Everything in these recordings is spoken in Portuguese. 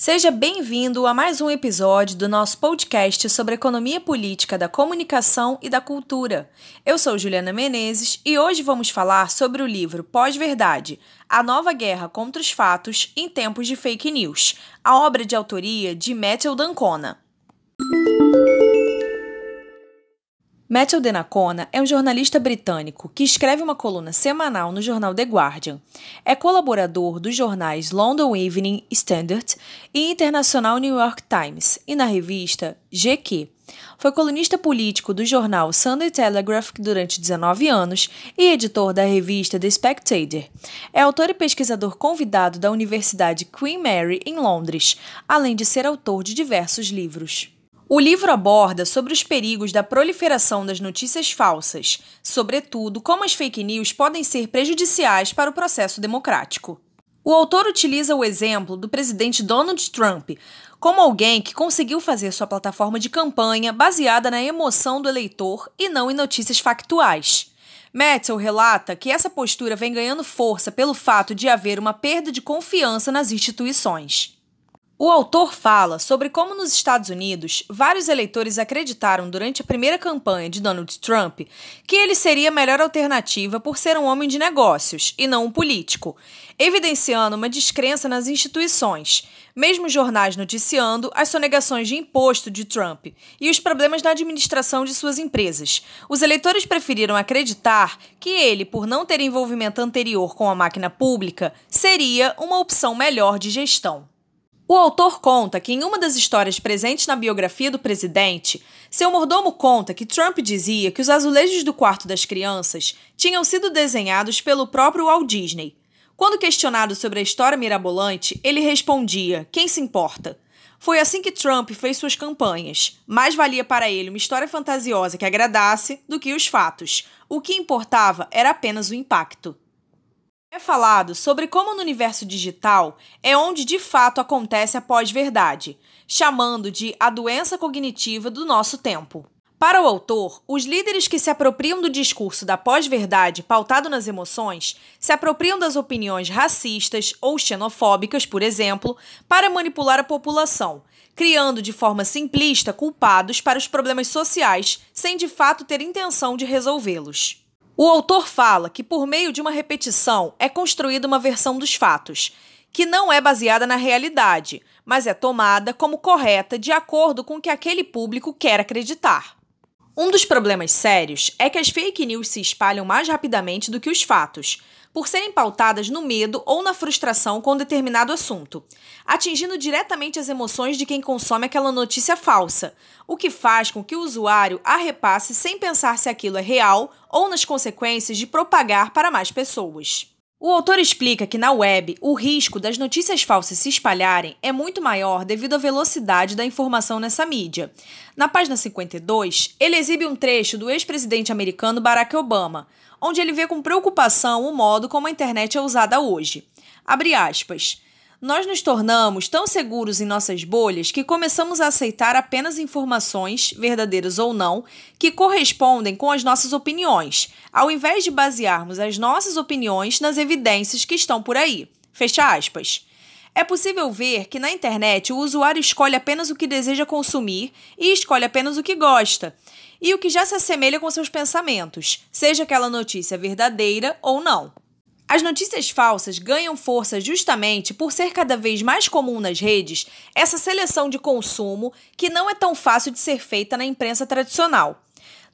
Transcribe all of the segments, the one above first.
Seja bem-vindo a mais um episódio do nosso podcast sobre economia política da comunicação e da cultura. Eu sou Juliana Menezes e hoje vamos falar sobre o livro Pós-Verdade: A Nova Guerra contra os Fatos em Tempos de Fake News, a obra de autoria de Matthew Dancona. Matthew Denacona é um jornalista britânico que escreve uma coluna semanal no jornal The Guardian. É colaborador dos jornais London Evening Standard e Internacional New York Times e na revista GQ. Foi colunista político do jornal Sunday Telegraph durante 19 anos e editor da revista The Spectator. É autor e pesquisador convidado da Universidade Queen Mary em Londres, além de ser autor de diversos livros. O livro aborda sobre os perigos da proliferação das notícias falsas, sobretudo como as fake news podem ser prejudiciais para o processo democrático. O autor utiliza o exemplo do presidente Donald Trump como alguém que conseguiu fazer sua plataforma de campanha baseada na emoção do eleitor e não em notícias factuais. Metzel relata que essa postura vem ganhando força pelo fato de haver uma perda de confiança nas instituições. O autor fala sobre como nos Estados Unidos vários eleitores acreditaram durante a primeira campanha de Donald Trump que ele seria a melhor alternativa por ser um homem de negócios e não um político, evidenciando uma descrença nas instituições, mesmo jornais noticiando as sonegações de imposto de Trump e os problemas na administração de suas empresas. Os eleitores preferiram acreditar que ele, por não ter envolvimento anterior com a máquina pública, seria uma opção melhor de gestão. O autor conta que em uma das histórias presentes na biografia do presidente, seu mordomo conta que Trump dizia que os azulejos do quarto das crianças tinham sido desenhados pelo próprio Walt Disney. Quando questionado sobre a história mirabolante, ele respondia: Quem se importa? Foi assim que Trump fez suas campanhas. Mais valia para ele uma história fantasiosa que agradasse do que os fatos. O que importava era apenas o impacto. É falado sobre como no universo digital é onde de fato acontece a pós-verdade, chamando de a doença cognitiva do nosso tempo. Para o autor, os líderes que se apropriam do discurso da pós-verdade pautado nas emoções se apropriam das opiniões racistas ou xenofóbicas, por exemplo, para manipular a população, criando de forma simplista culpados para os problemas sociais sem de fato ter intenção de resolvê-los. O autor fala que, por meio de uma repetição, é construída uma versão dos fatos, que não é baseada na realidade, mas é tomada como correta de acordo com o que aquele público quer acreditar. Um dos problemas sérios é que as fake news se espalham mais rapidamente do que os fatos, por serem pautadas no medo ou na frustração com determinado assunto, atingindo diretamente as emoções de quem consome aquela notícia falsa, o que faz com que o usuário a repasse sem pensar se aquilo é real ou nas consequências de propagar para mais pessoas. O autor explica que na web o risco das notícias falsas se espalharem é muito maior devido à velocidade da informação nessa mídia. Na página 52, ele exibe um trecho do ex-presidente americano Barack Obama, onde ele vê com preocupação o modo como a internet é usada hoje. Abre aspas. Nós nos tornamos tão seguros em nossas bolhas que começamos a aceitar apenas informações, verdadeiras ou não, que correspondem com as nossas opiniões, ao invés de basearmos as nossas opiniões nas evidências que estão por aí. Fecha aspas. É possível ver que na internet o usuário escolhe apenas o que deseja consumir e escolhe apenas o que gosta, e o que já se assemelha com seus pensamentos, seja aquela notícia verdadeira ou não. As notícias falsas ganham força justamente por ser cada vez mais comum nas redes essa seleção de consumo que não é tão fácil de ser feita na imprensa tradicional.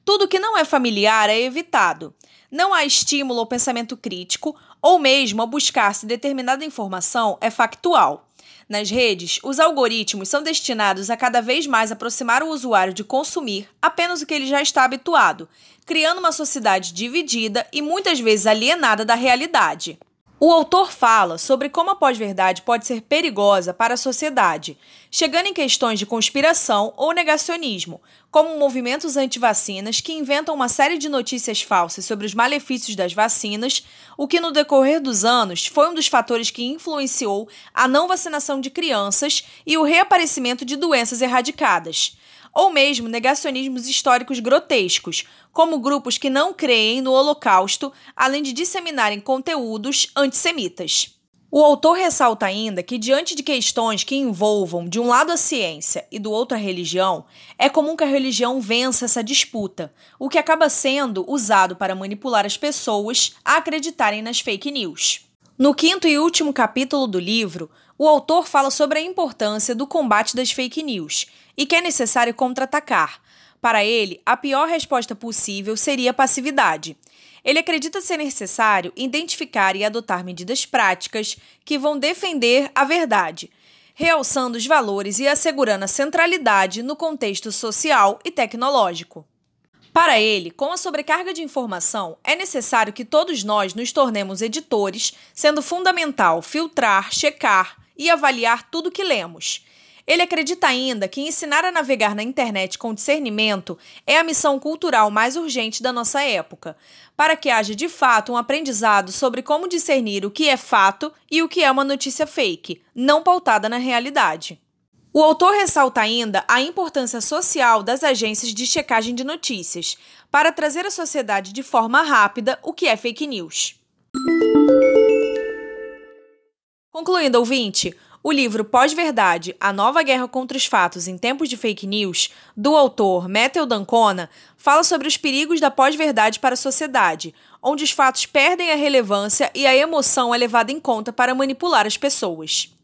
Tudo que não é familiar é evitado. Não há estímulo ao pensamento crítico ou mesmo a buscar se determinada informação é factual. Nas redes, os algoritmos são destinados a cada vez mais aproximar o usuário de consumir apenas o que ele já está habituado, criando uma sociedade dividida e muitas vezes alienada da realidade. O autor fala sobre como a pós-verdade pode ser perigosa para a sociedade, chegando em questões de conspiração ou negacionismo, como movimentos anti-vacinas que inventam uma série de notícias falsas sobre os malefícios das vacinas, o que no decorrer dos anos foi um dos fatores que influenciou a não vacinação de crianças e o reaparecimento de doenças erradicadas ou mesmo negacionismos históricos grotescos, como grupos que não creem no Holocausto, além de disseminarem conteúdos antissemitas. O autor ressalta ainda que, diante de questões que envolvam, de um lado, a ciência e do outro, a religião, é comum que a religião vença essa disputa, o que acaba sendo usado para manipular as pessoas a acreditarem nas fake news. No quinto e último capítulo do livro, o autor fala sobre a importância do combate das fake news e que é necessário contra-atacar. Para ele, a pior resposta possível seria passividade. Ele acredita ser necessário identificar e adotar medidas práticas que vão defender a verdade, realçando os valores e assegurando a centralidade no contexto social e tecnológico. Para ele, com a sobrecarga de informação, é necessário que todos nós nos tornemos editores, sendo fundamental filtrar, checar e avaliar tudo que lemos. Ele acredita ainda que ensinar a navegar na internet com discernimento é a missão cultural mais urgente da nossa época, para que haja de fato um aprendizado sobre como discernir o que é fato e o que é uma notícia fake, não pautada na realidade. O autor ressalta ainda a importância social das agências de checagem de notícias, para trazer à sociedade de forma rápida o que é fake news. Concluindo, ouvinte, o livro Pós-Verdade, A Nova Guerra contra os Fatos em Tempos de Fake News, do autor Matthew Dancona, fala sobre os perigos da pós-verdade para a sociedade, onde os fatos perdem a relevância e a emoção é levada em conta para manipular as pessoas.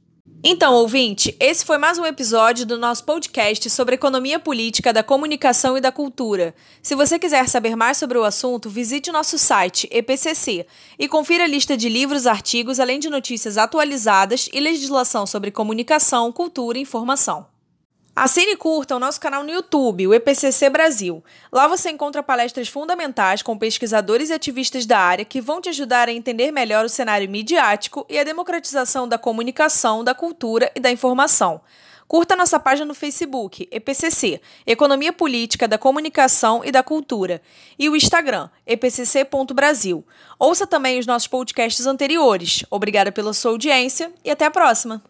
Então, ouvinte, esse foi mais um episódio do nosso podcast sobre economia política da comunicação e da cultura. Se você quiser saber mais sobre o assunto, visite nosso site EPCC e confira a lista de livros, artigos, além de notícias atualizadas e legislação sobre comunicação, cultura e informação. Assine e curta o nosso canal no YouTube, o EPCC Brasil. Lá você encontra palestras fundamentais com pesquisadores e ativistas da área que vão te ajudar a entender melhor o cenário midiático e a democratização da comunicação, da cultura e da informação. Curta nossa página no Facebook, EPCC, Economia Política da Comunicação e da Cultura, e o Instagram, epcc.brasil. Ouça também os nossos podcasts anteriores. Obrigada pela sua audiência e até a próxima!